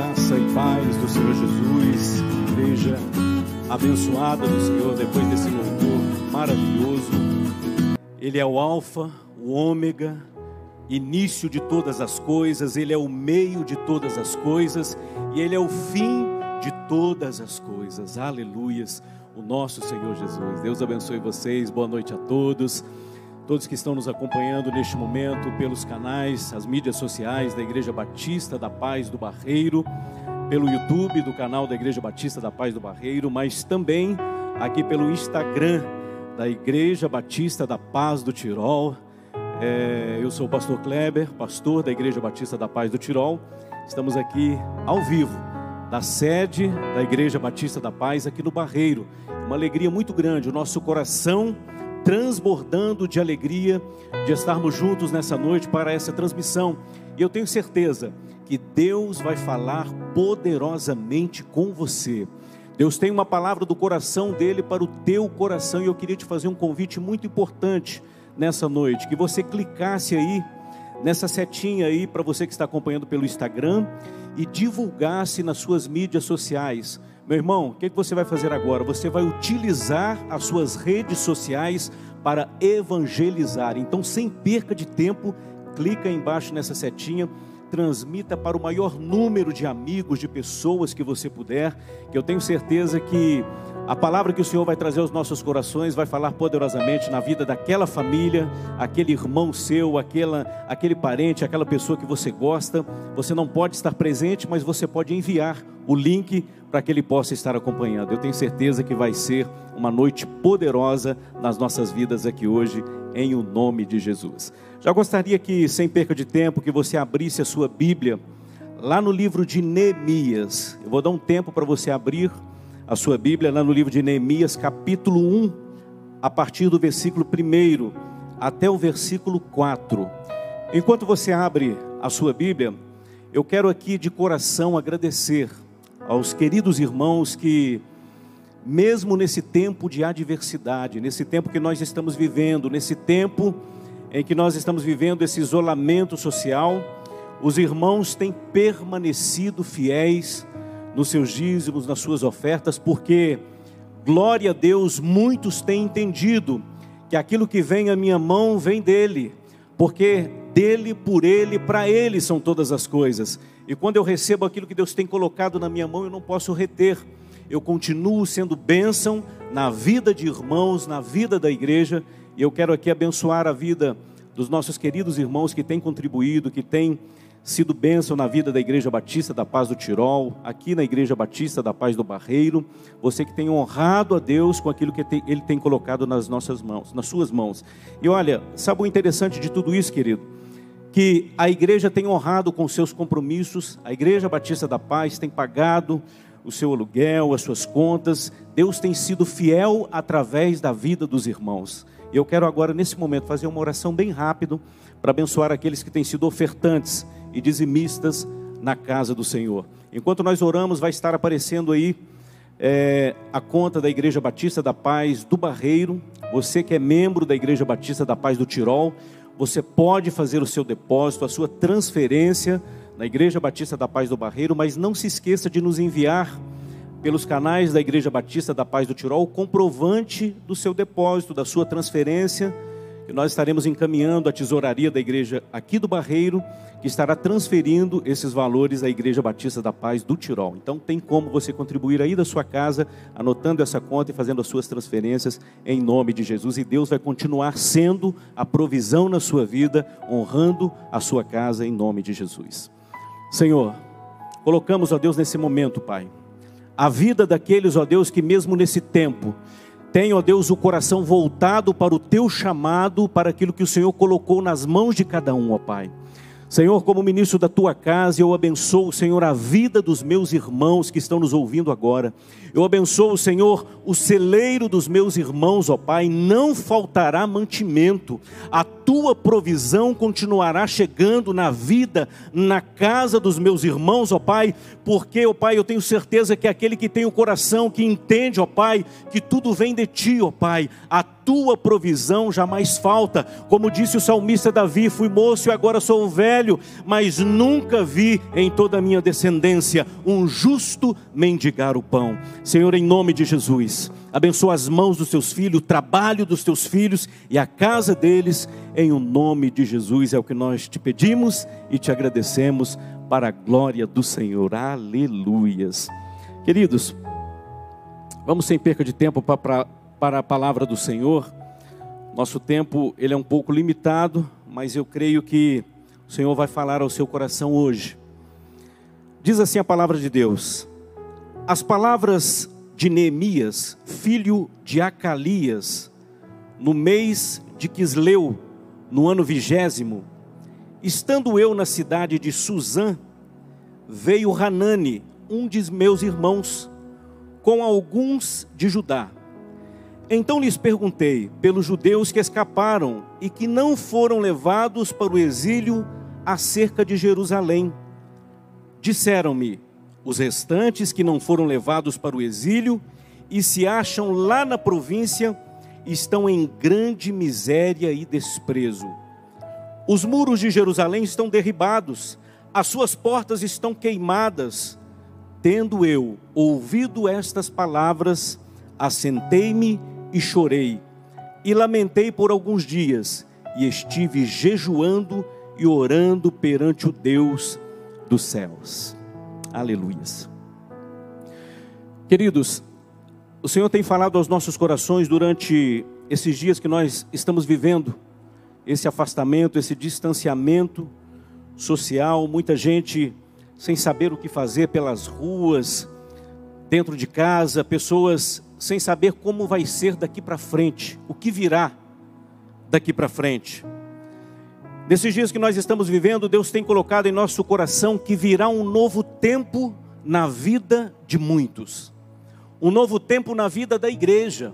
Graça e paz do Senhor Jesus, igreja abençoada do Senhor, depois desse louvor maravilhoso. Ele é o Alfa, o Ômega, início de todas as coisas, Ele é o meio de todas as coisas e Ele é o fim de todas as coisas. Aleluias, o nosso Senhor Jesus. Deus abençoe vocês, boa noite a todos todos que estão nos acompanhando neste momento pelos canais, as mídias sociais da Igreja Batista da Paz do Barreiro, pelo YouTube do canal da Igreja Batista da Paz do Barreiro, mas também aqui pelo Instagram da Igreja Batista da Paz do Tirol. É, eu sou o pastor Kleber, pastor da Igreja Batista da Paz do Tirol. Estamos aqui ao vivo da sede da Igreja Batista da Paz aqui no Barreiro. Uma alegria muito grande, o nosso coração transbordando de alegria de estarmos juntos nessa noite para essa transmissão. E eu tenho certeza que Deus vai falar poderosamente com você. Deus tem uma palavra do coração dele para o teu coração e eu queria te fazer um convite muito importante nessa noite, que você clicasse aí nessa setinha aí para você que está acompanhando pelo Instagram e divulgasse nas suas mídias sociais meu irmão, o que, você vai fazer agora? Você vai utilizar as suas redes sociais para evangelizar. Então, sem perca de tempo, clica embaixo nessa setinha, transmita para o maior número de amigos, de pessoas que você puder, que eu tenho certeza que a palavra que o Senhor vai trazer aos nossos corações vai falar poderosamente na vida daquela família, aquele irmão seu, aquela, aquele parente, aquela pessoa que você gosta. Você não pode estar presente, mas você pode enviar o link para que ele possa estar acompanhando. Eu tenho certeza que vai ser uma noite poderosa nas nossas vidas aqui hoje, em o nome de Jesus. Já gostaria que, sem perca de tempo, que você abrisse a sua Bíblia lá no livro de Neemias. Eu vou dar um tempo para você abrir a sua Bíblia lá no livro de Neemias, capítulo 1, a partir do versículo 1 até o versículo 4. Enquanto você abre a sua Bíblia, eu quero aqui de coração agradecer aos queridos irmãos que, mesmo nesse tempo de adversidade, nesse tempo que nós estamos vivendo, nesse tempo em que nós estamos vivendo esse isolamento social, os irmãos têm permanecido fiéis nos seus dízimos, nas suas ofertas, porque, glória a Deus, muitos têm entendido que aquilo que vem à minha mão vem dele, porque dele, por ele, para ele são todas as coisas. E quando eu recebo aquilo que Deus tem colocado na minha mão, eu não posso reter. Eu continuo sendo bênção na vida de irmãos, na vida da igreja, e eu quero aqui abençoar a vida dos nossos queridos irmãos que têm contribuído, que têm sido bênção na vida da Igreja Batista da Paz do Tirol, aqui na Igreja Batista da Paz do Barreiro, você que tem honrado a Deus com aquilo que Ele tem colocado nas nossas mãos, nas suas mãos. E olha, sabe o interessante de tudo isso, querido? Que a igreja tem honrado com seus compromissos, a Igreja Batista da Paz tem pagado o seu aluguel, as suas contas, Deus tem sido fiel através da vida dos irmãos. E eu quero agora, nesse momento, fazer uma oração bem rápido para abençoar aqueles que têm sido ofertantes e dizimistas na casa do Senhor. Enquanto nós oramos, vai estar aparecendo aí é, a conta da Igreja Batista da Paz do Barreiro. Você que é membro da Igreja Batista da Paz do Tirol, você pode fazer o seu depósito, a sua transferência na Igreja Batista da Paz do Barreiro, mas não se esqueça de nos enviar pelos canais da Igreja Batista da Paz do Tirol o comprovante do seu depósito, da sua transferência e nós estaremos encaminhando a tesouraria da igreja aqui do Barreiro, que estará transferindo esses valores à Igreja Batista da Paz do Tirol. Então tem como você contribuir aí da sua casa, anotando essa conta e fazendo as suas transferências em nome de Jesus. E Deus vai continuar sendo a provisão na sua vida, honrando a sua casa em nome de Jesus. Senhor, colocamos, ó Deus, nesse momento, Pai, a vida daqueles, ó Deus, que mesmo nesse tempo tenha, ó Deus, o coração voltado para o teu chamado, para aquilo que o Senhor colocou nas mãos de cada um, ó Pai. Senhor, como ministro da tua casa, eu abençoo, Senhor, a vida dos meus irmãos que estão nos ouvindo agora. Eu abençoo, Senhor, o celeiro dos meus irmãos, ó Pai, não faltará mantimento. A tua provisão continuará chegando na vida, na casa dos meus irmãos, ó Pai, porque, ó Pai, eu tenho certeza que aquele que tem o coração, que entende, ó Pai, que tudo vem de ti, ó Pai, a tua provisão jamais falta. Como disse o salmista Davi: fui moço e agora sou velho, mas nunca vi em toda a minha descendência um justo mendigar o pão. Senhor, em nome de Jesus, abençoa as mãos dos teus filhos, o trabalho dos teus filhos e a casa deles, em o nome de Jesus, é o que nós te pedimos e te agradecemos para a glória do Senhor. Aleluias. Queridos, vamos sem perca de tempo para para a palavra do Senhor. Nosso tempo ele é um pouco limitado, mas eu creio que o Senhor vai falar ao seu coração hoje. Diz assim a palavra de Deus: As palavras de Neemias, filho de Acalias, no mês de Quisleu, no ano vigésimo, estando eu na cidade de Suzã, veio Hanani, um de meus irmãos, com alguns de Judá então lhes perguntei pelos judeus que escaparam e que não foram levados para o exílio acerca de Jerusalém. Disseram-me: os restantes que não foram levados para o exílio e se acham lá na província estão em grande miséria e desprezo. Os muros de Jerusalém estão derribados, as suas portas estão queimadas. Tendo eu ouvido estas palavras, assentei-me e chorei, e lamentei por alguns dias, e estive jejuando e orando perante o Deus dos céus. Aleluias. Queridos, o Senhor tem falado aos nossos corações durante esses dias que nós estamos vivendo, esse afastamento, esse distanciamento social, muita gente sem saber o que fazer pelas ruas, dentro de casa, pessoas sem saber como vai ser daqui para frente, o que virá daqui para frente. Nesses dias que nós estamos vivendo, Deus tem colocado em nosso coração que virá um novo tempo na vida de muitos, um novo tempo na vida da igreja,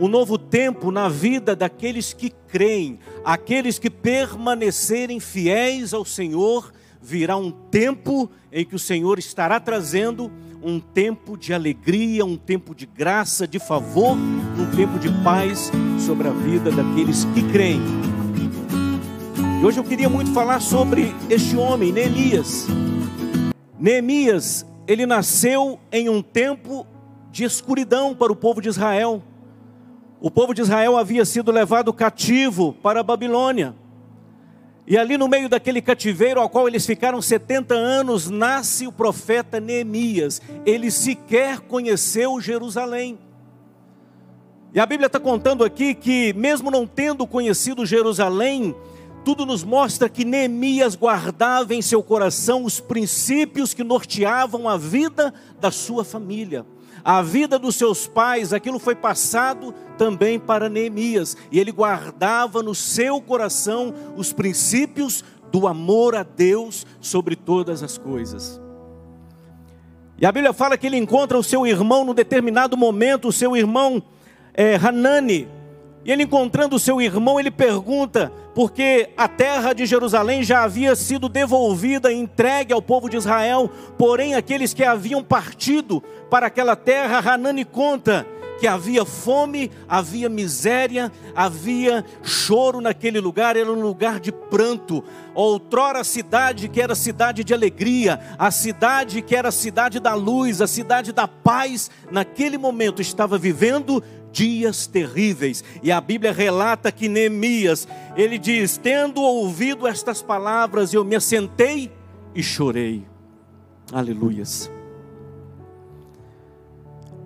um novo tempo na vida daqueles que creem, aqueles que permanecerem fiéis ao Senhor. Virá um tempo em que o Senhor estará trazendo um tempo de alegria, um tempo de graça, de favor, um tempo de paz sobre a vida daqueles que creem. Hoje eu queria muito falar sobre este homem, Neemias. Neemias, ele nasceu em um tempo de escuridão para o povo de Israel. O povo de Israel havia sido levado cativo para a Babilônia. E ali no meio daquele cativeiro ao qual eles ficaram 70 anos, nasce o profeta Neemias. Ele sequer conheceu Jerusalém. E a Bíblia está contando aqui que, mesmo não tendo conhecido Jerusalém, tudo nos mostra que Neemias guardava em seu coração os princípios que norteavam a vida da sua família a vida dos seus pais, aquilo foi passado também para Neemias, e ele guardava no seu coração os princípios do amor a Deus sobre todas as coisas. E a Bíblia fala que ele encontra o seu irmão no determinado momento, o seu irmão é, Hanani, e ele encontrando seu irmão, ele pergunta: porque a terra de Jerusalém já havia sido devolvida entregue ao povo de Israel, porém aqueles que haviam partido para aquela terra, Hanani conta que havia fome, havia miséria, havia choro naquele lugar, era um lugar de pranto. Outrora a cidade que era cidade de alegria, a cidade que era cidade da luz, a cidade da paz, naquele momento estava vivendo dias terríveis. E a Bíblia relata que Neemias, ele diz: Tendo ouvido estas palavras, eu me assentei e chorei. Aleluias.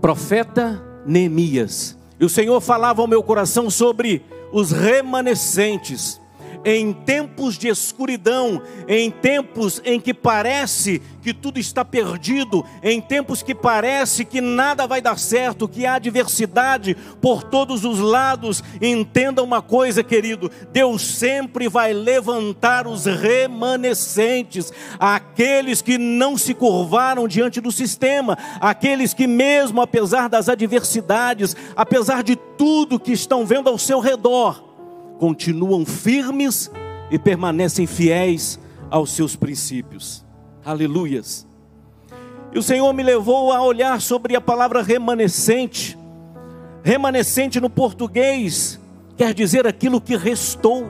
Profeta Neemias. E o Senhor falava ao meu coração sobre os remanescentes em tempos de escuridão, em tempos em que parece que tudo está perdido, em tempos que parece que nada vai dar certo, que há adversidade por todos os lados, entenda uma coisa, querido: Deus sempre vai levantar os remanescentes, aqueles que não se curvaram diante do sistema, aqueles que, mesmo apesar das adversidades, apesar de tudo que estão vendo ao seu redor, continuam firmes e permanecem fiéis aos seus princípios. Aleluias. E o Senhor me levou a olhar sobre a palavra remanescente. Remanescente no português quer dizer aquilo que restou.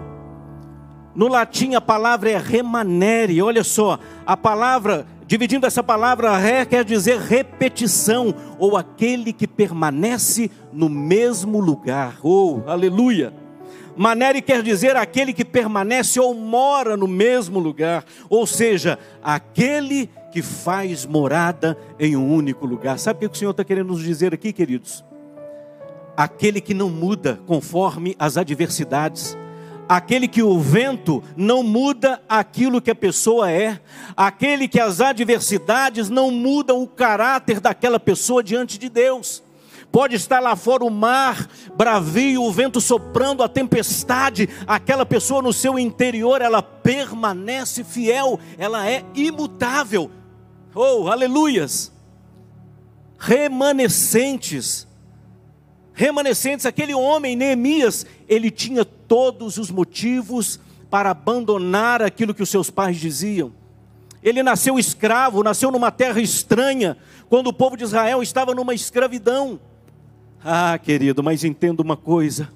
No latim a palavra é remanere. Olha só, a palavra, dividindo essa palavra ré, quer dizer repetição, ou aquele que permanece no mesmo lugar. Oh, aleluia! Manere quer dizer aquele que permanece ou mora no mesmo lugar, ou seja, aquele que faz morada em um único lugar. Sabe o que o Senhor está querendo nos dizer aqui, queridos? Aquele que não muda conforme as adversidades, aquele que o vento não muda aquilo que a pessoa é, aquele que as adversidades não mudam o caráter daquela pessoa diante de Deus. Pode estar lá fora o mar bravio, o vento soprando, a tempestade, aquela pessoa no seu interior, ela permanece fiel, ela é imutável. Oh, aleluias! Remanescentes, remanescentes, aquele homem, Neemias, ele tinha todos os motivos para abandonar aquilo que os seus pais diziam. Ele nasceu escravo, nasceu numa terra estranha, quando o povo de Israel estava numa escravidão. Ah, querido, mas entenda uma coisa: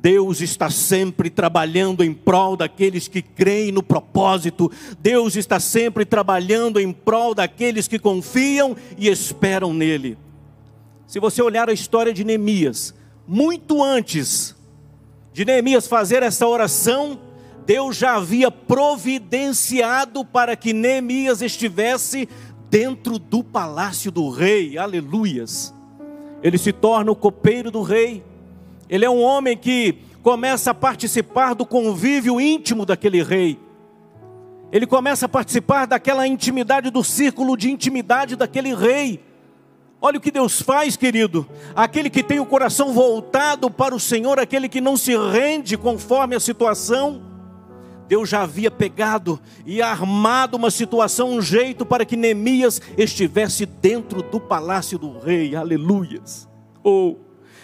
Deus está sempre trabalhando em prol daqueles que creem no propósito, Deus está sempre trabalhando em prol daqueles que confiam e esperam nele. Se você olhar a história de Neemias, muito antes de Neemias fazer essa oração, Deus já havia providenciado para que Neemias estivesse dentro do palácio do rei, aleluias. Ele se torna o copeiro do rei, ele é um homem que começa a participar do convívio íntimo daquele rei. Ele começa a participar daquela intimidade, do círculo de intimidade daquele rei. Olha o que Deus faz, querido. Aquele que tem o coração voltado para o Senhor, aquele que não se rende conforme a situação. Deus já havia pegado e armado uma situação, um jeito para que Neemias estivesse dentro do palácio do rei. Aleluias. Oh,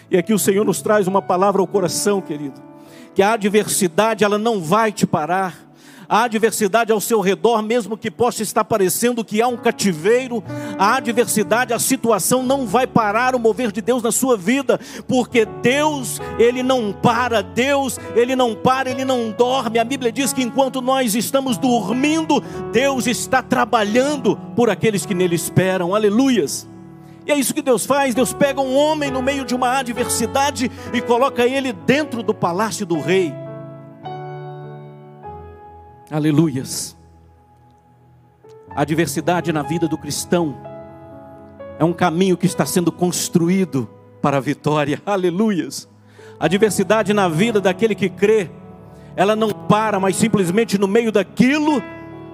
e aqui o Senhor nos traz uma palavra ao coração, querido. Que a adversidade ela não vai te parar a adversidade ao seu redor, mesmo que possa estar parecendo que há um cativeiro, a adversidade, a situação não vai parar o mover de Deus na sua vida, porque Deus, Ele não para, Deus, Ele não para, Ele não dorme. A Bíblia diz que enquanto nós estamos dormindo, Deus está trabalhando por aqueles que nele esperam, aleluias. E é isso que Deus faz: Deus pega um homem no meio de uma adversidade e coloca ele dentro do palácio do rei. Aleluias. A adversidade na vida do cristão é um caminho que está sendo construído para a vitória. Aleluias. A adversidade na vida daquele que crê, ela não para, mas simplesmente no meio daquilo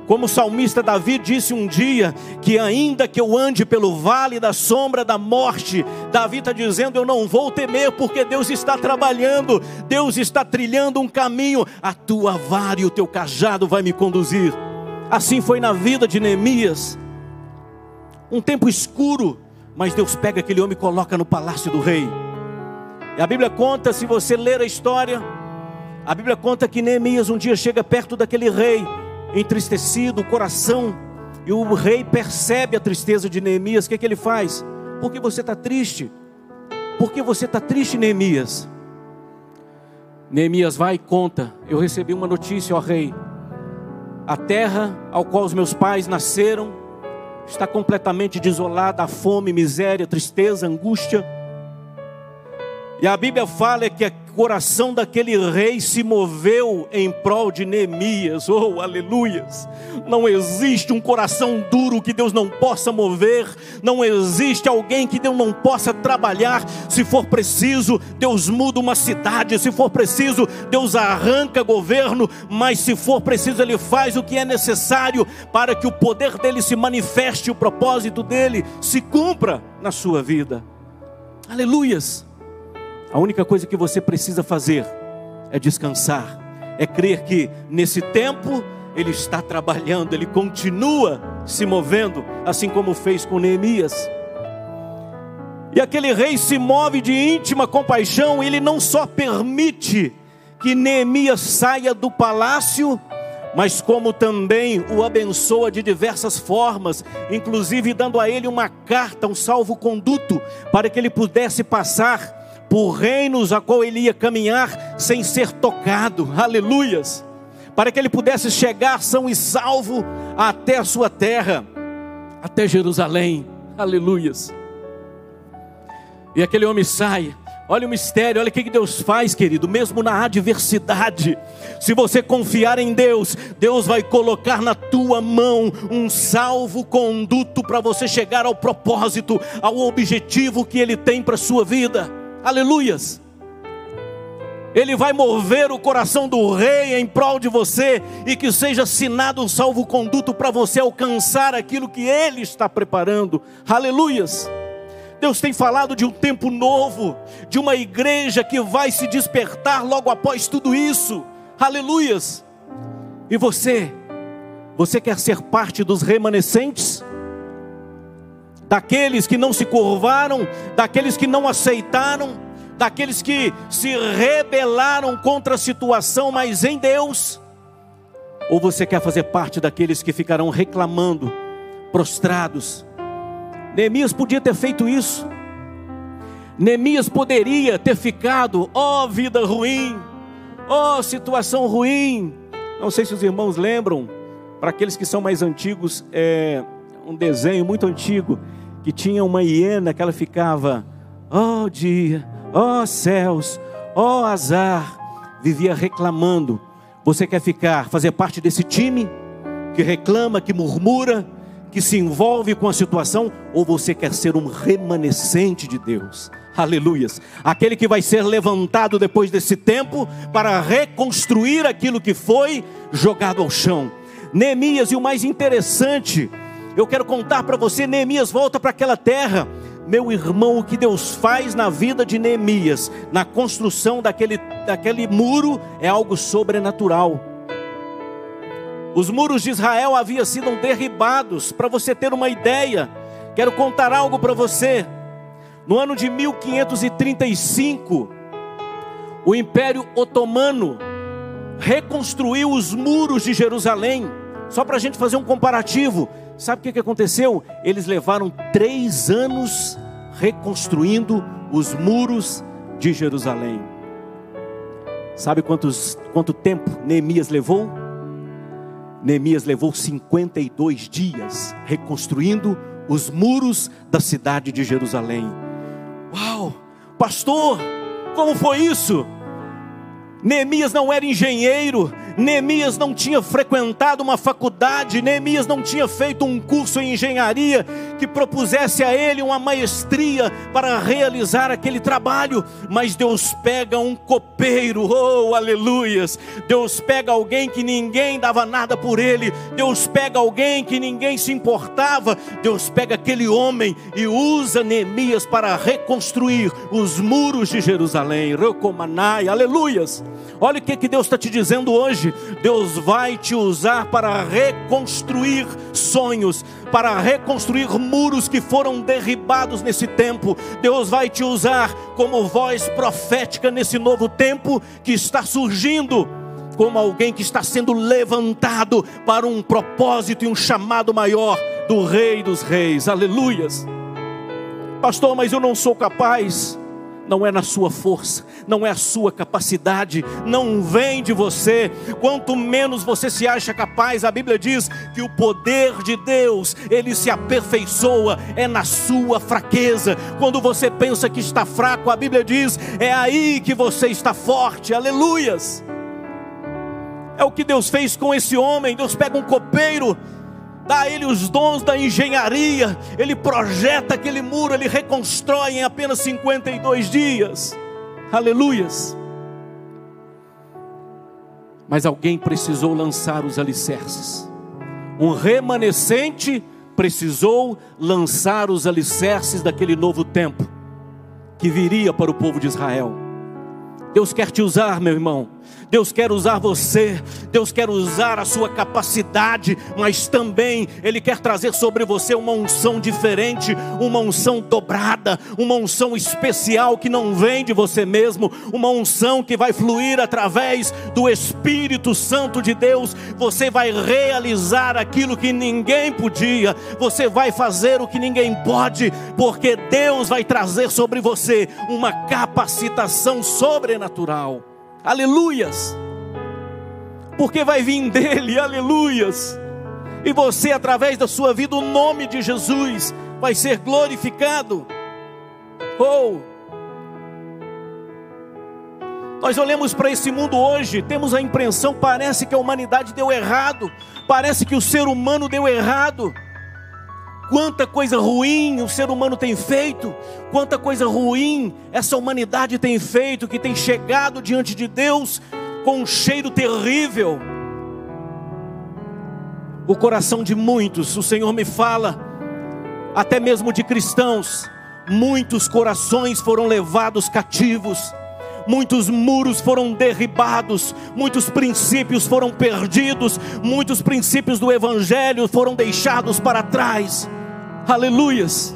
como o salmista Davi disse um dia, que ainda que eu ande pelo vale da sombra da morte, Davi está dizendo: Eu não vou temer, porque Deus está trabalhando, Deus está trilhando um caminho, a tua vara e o teu cajado vai me conduzir. Assim foi na vida de Neemias, um tempo escuro, mas Deus pega aquele homem e coloca no palácio do rei. E a Bíblia conta, se você ler a história, a Bíblia conta que Neemias um dia chega perto daquele rei entristecido, o coração, e o rei percebe a tristeza de Neemias. O que, é que ele faz? Por que você está triste? Por que você está triste, Neemias? Neemias vai e conta: Eu recebi uma notícia, ó rei. A terra ao qual os meus pais nasceram está completamente desolada, a fome, miséria, tristeza, angústia. E a Bíblia fala que coração daquele rei se moveu em prol de Neemias. Oh, aleluias! Não existe um coração duro que Deus não possa mover, não existe alguém que Deus não possa trabalhar. Se for preciso, Deus muda uma cidade, se for preciso, Deus arranca governo, mas se for preciso, Ele faz o que é necessário para que o poder dele se manifeste, o propósito dele se cumpra na sua vida. Aleluias! A única coisa que você precisa fazer é descansar, é crer que nesse tempo Ele está trabalhando, Ele continua se movendo, assim como fez com Neemias. E aquele rei se move de íntima compaixão, ele não só permite que Neemias saia do palácio, mas como também o abençoa de diversas formas, inclusive dando a ele uma carta, um salvo-conduto, para que ele pudesse passar por reinos a qual ele ia caminhar sem ser tocado. Aleluias! Para que ele pudesse chegar são e salvo até a sua terra, até Jerusalém. Aleluias! E aquele homem sai. Olha o mistério, olha o que Deus faz, querido, mesmo na adversidade. Se você confiar em Deus, Deus vai colocar na tua mão um salvo conduto para você chegar ao propósito, ao objetivo que Ele tem para a sua vida. Aleluias. Ele vai mover o coração do rei em prol de você e que seja assinado um salvo-conduto para você alcançar aquilo que ele está preparando. Aleluias. Deus tem falado de um tempo novo, de uma igreja que vai se despertar logo após tudo isso. Aleluias. E você, você quer ser parte dos remanescentes? Daqueles que não se curvaram, daqueles que não aceitaram, daqueles que se rebelaram contra a situação, mas em Deus? Ou você quer fazer parte daqueles que ficarão reclamando, prostrados? Neemias podia ter feito isso. Neemias poderia ter ficado, ó oh, vida ruim, ó oh, situação ruim. Não sei se os irmãos lembram, para aqueles que são mais antigos, é um desenho muito antigo que tinha uma hiena que ela ficava, ó oh, dia, ó oh, céus, ó oh, azar, vivia reclamando. Você quer ficar, fazer parte desse time que reclama, que murmura, que se envolve com a situação, ou você quer ser um remanescente de Deus? Aleluias. Aquele que vai ser levantado depois desse tempo para reconstruir aquilo que foi jogado ao chão. Neemias, e o mais interessante, eu quero contar para você: Neemias volta para aquela terra. Meu irmão, o que Deus faz na vida de Neemias, na construção daquele, daquele muro, é algo sobrenatural. Os muros de Israel haviam sido derribados, para você ter uma ideia. Quero contar algo para você. No ano de 1535, o Império Otomano reconstruiu os muros de Jerusalém. Só para a gente fazer um comparativo, Sabe o que, aconteceu? Eles levaram três anos reconstruindo os muros de Jerusalém. Sabe quantos, quanto tempo Neemias levou? Neemias levou 52 dias reconstruindo os muros da cidade de Jerusalém. Uau! Pastor, como foi isso? Neemias não era engenheiro, Neemias não tinha frequentado uma faculdade, Neemias não tinha feito um curso em engenharia que propusesse a ele uma maestria para realizar aquele trabalho, mas Deus pega um copeiro, oh aleluias! Deus pega alguém que ninguém dava nada por ele, Deus pega alguém que ninguém se importava, Deus pega aquele homem e usa Neemias para reconstruir os muros de Jerusalém, Rocomanai, aleluias! Olha o que, que Deus está te dizendo hoje. Deus vai te usar para reconstruir sonhos, para reconstruir muros que foram derribados nesse tempo. Deus vai te usar como voz profética nesse novo tempo que está surgindo. Como alguém que está sendo levantado para um propósito e um chamado maior do Rei dos Reis, aleluias. Pastor, mas eu não sou capaz não é na sua força, não é a sua capacidade, não vem de você. Quanto menos você se acha capaz, a Bíblia diz que o poder de Deus, ele se aperfeiçoa é na sua fraqueza. Quando você pensa que está fraco, a Bíblia diz, é aí que você está forte. Aleluias. É o que Deus fez com esse homem. Deus pega um copeiro dá a ele os dons da engenharia, ele projeta aquele muro, ele reconstrói em apenas 52 dias. Aleluias. Mas alguém precisou lançar os alicerces. Um remanescente precisou lançar os alicerces daquele novo tempo que viria para o povo de Israel. Deus quer te usar, meu irmão. Deus quer usar você, Deus quer usar a sua capacidade, mas também Ele quer trazer sobre você uma unção diferente, uma unção dobrada, uma unção especial que não vem de você mesmo, uma unção que vai fluir através do Espírito Santo de Deus. Você vai realizar aquilo que ninguém podia, você vai fazer o que ninguém pode, porque Deus vai trazer sobre você uma capacitação sobrenatural. Aleluias! Porque vai vir dele, aleluias! E você, através da sua vida, o nome de Jesus vai ser glorificado. Oh! Nós olhamos para esse mundo hoje, temos a impressão, parece que a humanidade deu errado, parece que o ser humano deu errado. Quanta coisa ruim o ser humano tem feito, quanta coisa ruim essa humanidade tem feito, que tem chegado diante de Deus com um cheiro terrível. O coração de muitos, o Senhor me fala, até mesmo de cristãos, muitos corações foram levados cativos muitos muros foram derribados, muitos princípios foram perdidos, muitos princípios do Evangelho foram deixados para trás. Aleluias.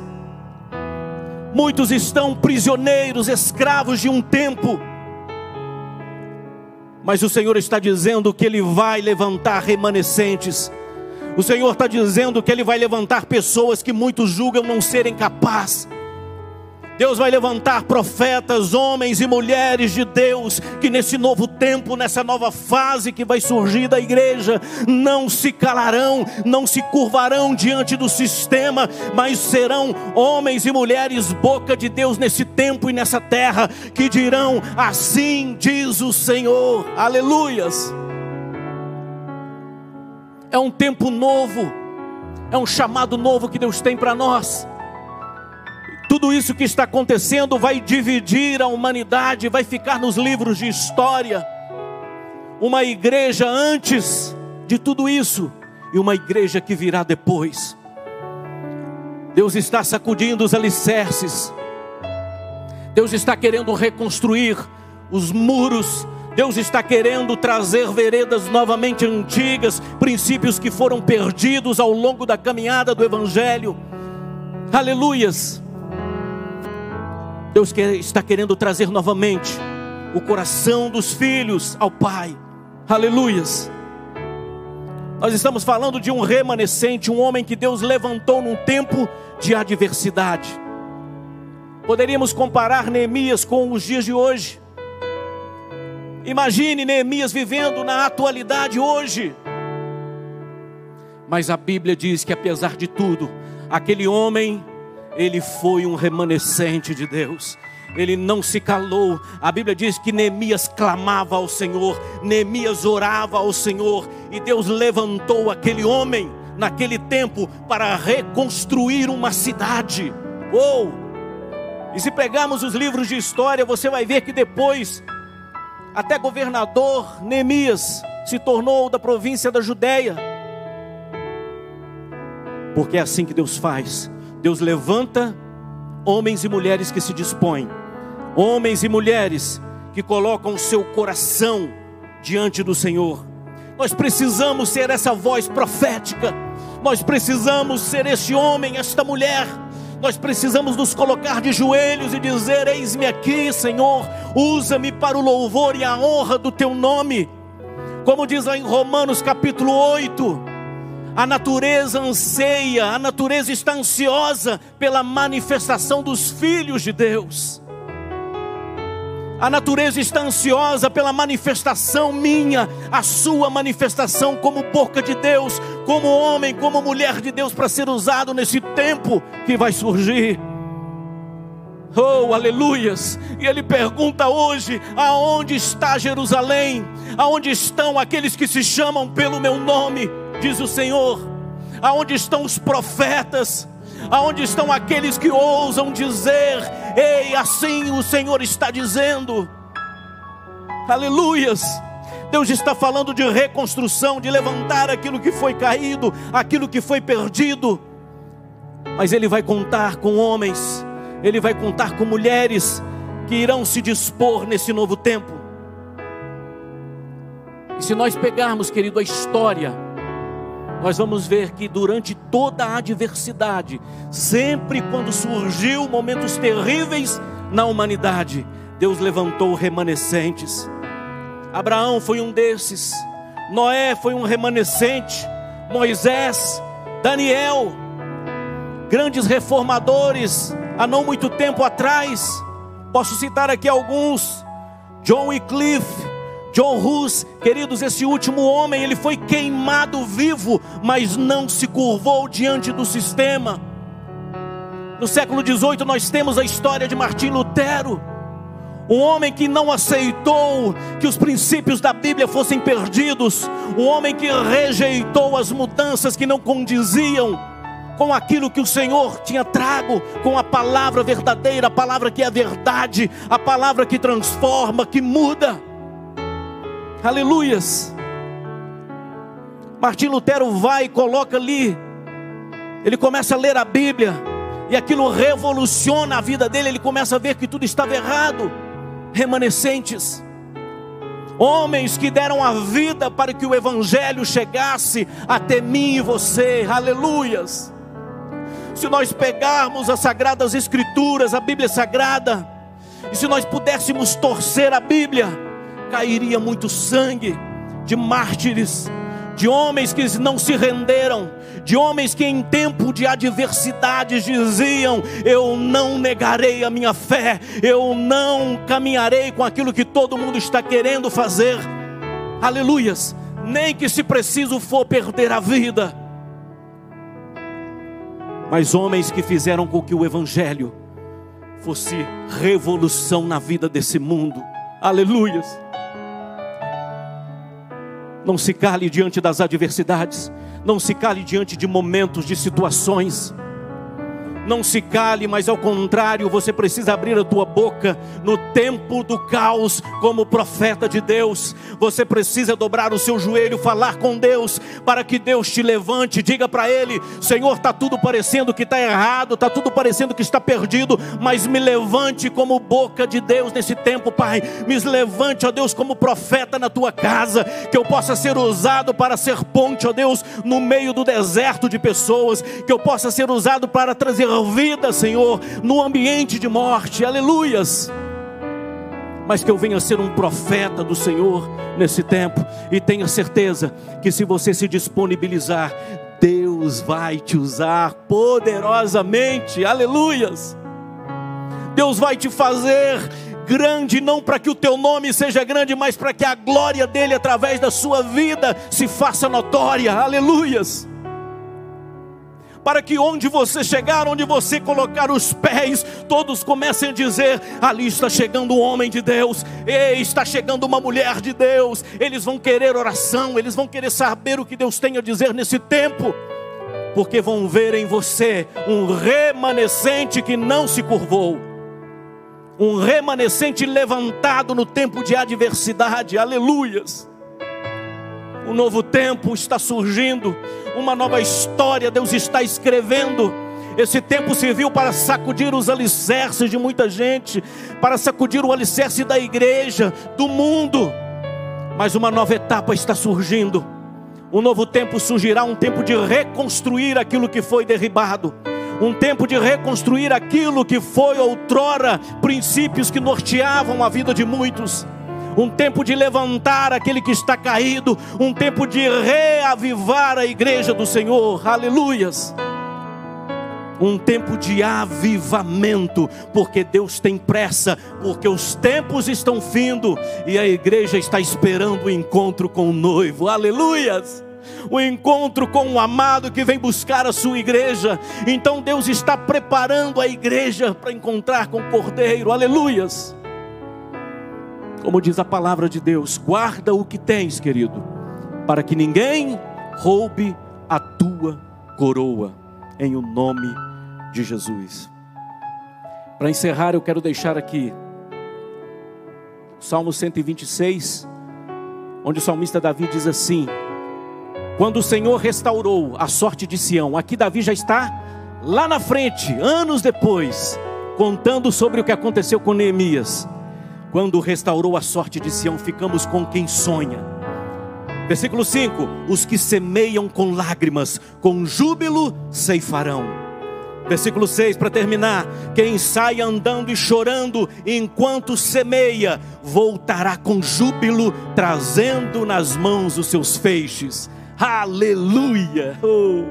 Muitos estão prisioneiros, escravos de um tempo. Mas o Senhor está dizendo que Ele vai levantar remanescentes. O Senhor está dizendo que Ele vai levantar pessoas que muitos julgam não serem capazes Deus vai levantar profetas, homens e mulheres de Deus, que nesse novo tempo, nessa nova fase que vai surgir da igreja, não se calarão, não se curvarão diante do sistema, mas serão homens e mulheres, boca de Deus nesse tempo e nessa terra, que dirão: Assim diz o Senhor, aleluias. É um tempo novo, é um chamado novo que Deus tem para nós. Tudo isso que está acontecendo vai dividir a humanidade, vai ficar nos livros de história. Uma igreja antes de tudo isso e uma igreja que virá depois. Deus está sacudindo os alicerces. Deus está querendo reconstruir os muros. Deus está querendo trazer veredas novamente antigas, princípios que foram perdidos ao longo da caminhada do Evangelho. Aleluias. Deus quer, está querendo trazer novamente o coração dos filhos ao Pai. Aleluias. Nós estamos falando de um remanescente, um homem que Deus levantou num tempo de adversidade. Poderíamos comparar Neemias com os dias de hoje. Imagine Neemias vivendo na atualidade hoje. Mas a Bíblia diz que apesar de tudo, aquele homem ele foi um remanescente de Deus. Ele não se calou. A Bíblia diz que Neemias clamava ao Senhor, Neemias orava ao Senhor, e Deus levantou aquele homem naquele tempo para reconstruir uma cidade. Ou, e se pegarmos os livros de história, você vai ver que depois, até governador Neemias se tornou da província da Judéia. Porque é assim que Deus faz. Deus levanta homens e mulheres que se dispõem, homens e mulheres que colocam o seu coração diante do Senhor. Nós precisamos ser essa voz profética, nós precisamos ser este homem, esta mulher. Nós precisamos nos colocar de joelhos e dizer: Eis-me aqui, Senhor, usa-me para o louvor e a honra do teu nome. Como diz lá em Romanos capítulo 8, a natureza anseia, a natureza está ansiosa pela manifestação dos filhos de Deus. A natureza está ansiosa pela manifestação minha, a sua manifestação como boca de Deus, como homem, como mulher de Deus, para ser usado nesse tempo que vai surgir. Oh, aleluias! E ele pergunta hoje: aonde está Jerusalém? Aonde estão aqueles que se chamam pelo meu nome? Diz o Senhor. Aonde estão os profetas? Aonde estão aqueles que ousam dizer: Ei, assim o Senhor está dizendo. Aleluias. Deus está falando de reconstrução, de levantar aquilo que foi caído, aquilo que foi perdido. Mas Ele vai contar com homens, Ele vai contar com mulheres que irão se dispor nesse novo tempo. E se nós pegarmos, querido, a história, nós vamos ver que durante toda a adversidade, sempre quando surgiu momentos terríveis na humanidade, Deus levantou remanescentes. Abraão foi um desses, Noé foi um remanescente, Moisés, Daniel, grandes reformadores, há não muito tempo atrás, posso citar aqui alguns: John Wycliffe, John Hus, queridos, esse último homem, ele foi queimado vivo, mas não se curvou diante do sistema. No século XVIII nós temos a história de Martim Lutero, um homem que não aceitou que os princípios da Bíblia fossem perdidos, um homem que rejeitou as mudanças que não condiziam com aquilo que o Senhor tinha trago, com a palavra verdadeira, a palavra que é a verdade, a palavra que transforma, que muda. Aleluias. Martim Lutero vai e coloca ali, ele começa a ler a Bíblia, e aquilo revoluciona a vida dele, ele começa a ver que tudo estava errado. Remanescentes, homens que deram a vida para que o Evangelho chegasse até mim e você, aleluias. Se nós pegarmos as Sagradas Escrituras, a Bíblia Sagrada, e se nós pudéssemos torcer a Bíblia, cairia muito sangue de mártires, de homens que não se renderam, de homens que em tempo de adversidades diziam: Eu não negarei a minha fé, eu não caminharei com aquilo que todo mundo está querendo fazer. Aleluias, nem que se preciso for perder a vida. Mas homens que fizeram com que o Evangelho fosse revolução na vida desse mundo. Aleluias. Não se cale diante das adversidades, não se cale diante de momentos, de situações. Não se cale, mas ao contrário, você precisa abrir a tua boca no tempo do caos, como profeta de Deus. Você precisa dobrar o seu joelho, falar com Deus, para que Deus te levante. Diga para Ele: Senhor, está tudo parecendo que está errado, está tudo parecendo que está perdido, mas me levante como boca de Deus nesse tempo, Pai. Me levante, ó Deus, como profeta na tua casa, que eu possa ser usado para ser ponte, ó Deus, no meio do deserto de pessoas, que eu possa ser usado para trazer vida, Senhor, no ambiente de morte, aleluias. Mas que eu venha ser um profeta do Senhor nesse tempo, e tenha certeza que se você se disponibilizar, Deus vai te usar poderosamente, aleluias. Deus vai te fazer grande, não para que o teu nome seja grande, mas para que a glória dele através da sua vida se faça notória, aleluias para que onde você chegar, onde você colocar os pés, todos comecem a dizer: ali está chegando um homem de Deus, está chegando uma mulher de Deus. Eles vão querer oração, eles vão querer saber o que Deus tem a dizer nesse tempo, porque vão ver em você um remanescente que não se curvou. Um remanescente levantado no tempo de adversidade, aleluias. Um novo tempo está surgindo, uma nova história Deus está escrevendo. Esse tempo serviu para sacudir os alicerces de muita gente, para sacudir o alicerce da igreja, do mundo. Mas uma nova etapa está surgindo. Um novo tempo surgirá, um tempo de reconstruir aquilo que foi derribado. Um tempo de reconstruir aquilo que foi outrora princípios que norteavam a vida de muitos um tempo de levantar aquele que está caído, um tempo de reavivar a igreja do Senhor, aleluias. Um tempo de avivamento, porque Deus tem pressa, porque os tempos estão findo e a igreja está esperando o encontro com o noivo, aleluias o encontro com o amado que vem buscar a sua igreja. Então Deus está preparando a igreja para encontrar com o Cordeiro. Aleluias. Como diz a palavra de Deus, guarda o que tens, querido, para que ninguém roube a tua coroa, em o nome de Jesus. Para encerrar, eu quero deixar aqui Salmo 126, onde o salmista Davi diz assim: Quando o Senhor restaurou a sorte de Sião, aqui Davi já está lá na frente, anos depois, contando sobre o que aconteceu com Neemias. Quando restaurou a sorte de Sião, ficamos com quem sonha. Versículo 5: Os que semeiam com lágrimas, com júbilo ceifarão. Versículo 6, para terminar: Quem sai andando e chorando enquanto semeia, voltará com júbilo, trazendo nas mãos os seus feixes. Aleluia! Oh.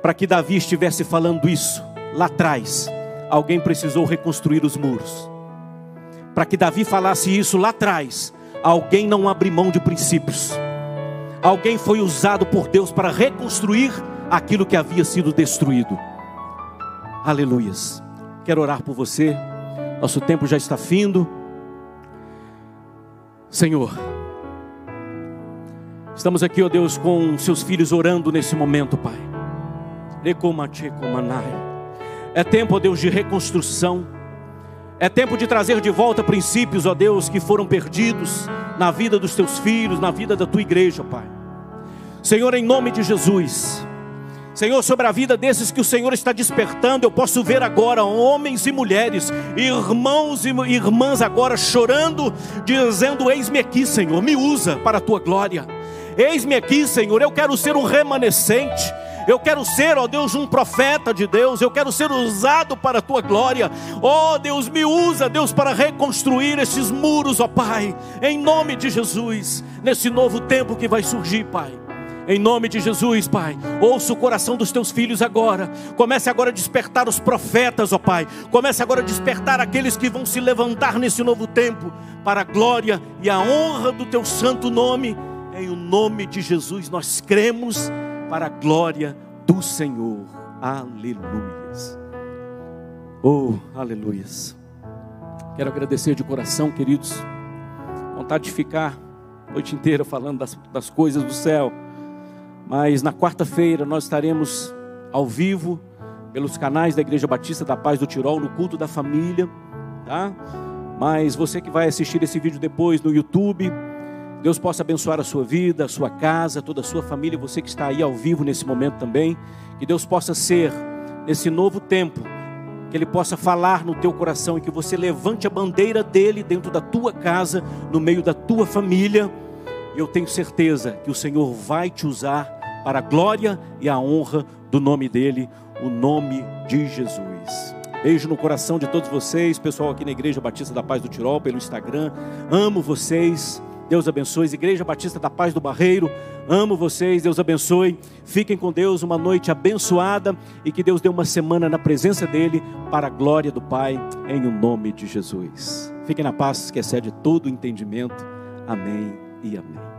Para que Davi estivesse falando isso lá atrás, alguém precisou reconstruir os muros. Para que Davi falasse isso lá atrás, Alguém não abre mão de princípios. Alguém foi usado por Deus para reconstruir aquilo que havia sido destruído. Aleluias. Quero orar por você. Nosso tempo já está findo. Senhor, estamos aqui, ó Deus, com seus filhos orando nesse momento, Pai. É tempo, ó Deus, de reconstrução. É tempo de trazer de volta princípios, ó Deus, que foram perdidos na vida dos teus filhos, na vida da tua igreja, Pai. Senhor, em nome de Jesus. Senhor, sobre a vida desses que o Senhor está despertando, eu posso ver agora homens e mulheres, irmãos e irmãs agora chorando, dizendo: Eis-me aqui, Senhor, me usa para a tua glória. Eis-me aqui, Senhor, eu quero ser um remanescente. Eu quero ser, ó Deus, um profeta de Deus. Eu quero ser usado para a tua glória. Ó Deus, me usa, Deus, para reconstruir esses muros, ó Pai. Em nome de Jesus, nesse novo tempo que vai surgir, Pai. Em nome de Jesus, Pai, ouça o coração dos teus filhos agora. Comece agora a despertar os profetas, ó Pai. Comece agora a despertar aqueles que vão se levantar nesse novo tempo para a glória e a honra do teu santo nome. Em o nome de Jesus nós cremos para a glória do Senhor. Aleluias. Oh, aleluias. Quero agradecer de coração, queridos. Vontade de ficar a noite inteira falando das, das coisas do céu. Mas na quarta-feira nós estaremos ao vivo pelos canais da Igreja Batista da Paz do Tirol no culto da família, tá? Mas você que vai assistir esse vídeo depois no YouTube, Deus possa abençoar a sua vida, a sua casa, toda a sua família, você que está aí ao vivo nesse momento também. Que Deus possa ser, nesse novo tempo, que Ele possa falar no teu coração e que você levante a bandeira dele dentro da tua casa, no meio da tua família. Eu tenho certeza que o Senhor vai te usar para a glória e a honra do nome dele, o nome de Jesus. Beijo no coração de todos vocês, pessoal aqui na Igreja Batista da Paz do Tirol, pelo Instagram. Amo vocês. Deus abençoe. Igreja Batista da Paz do Barreiro, amo vocês. Deus abençoe. Fiquem com Deus, uma noite abençoada e que Deus dê uma semana na presença dEle para a glória do Pai, em o nome de Jesus. Fiquem na paz que excede todo entendimento. Amém e amém.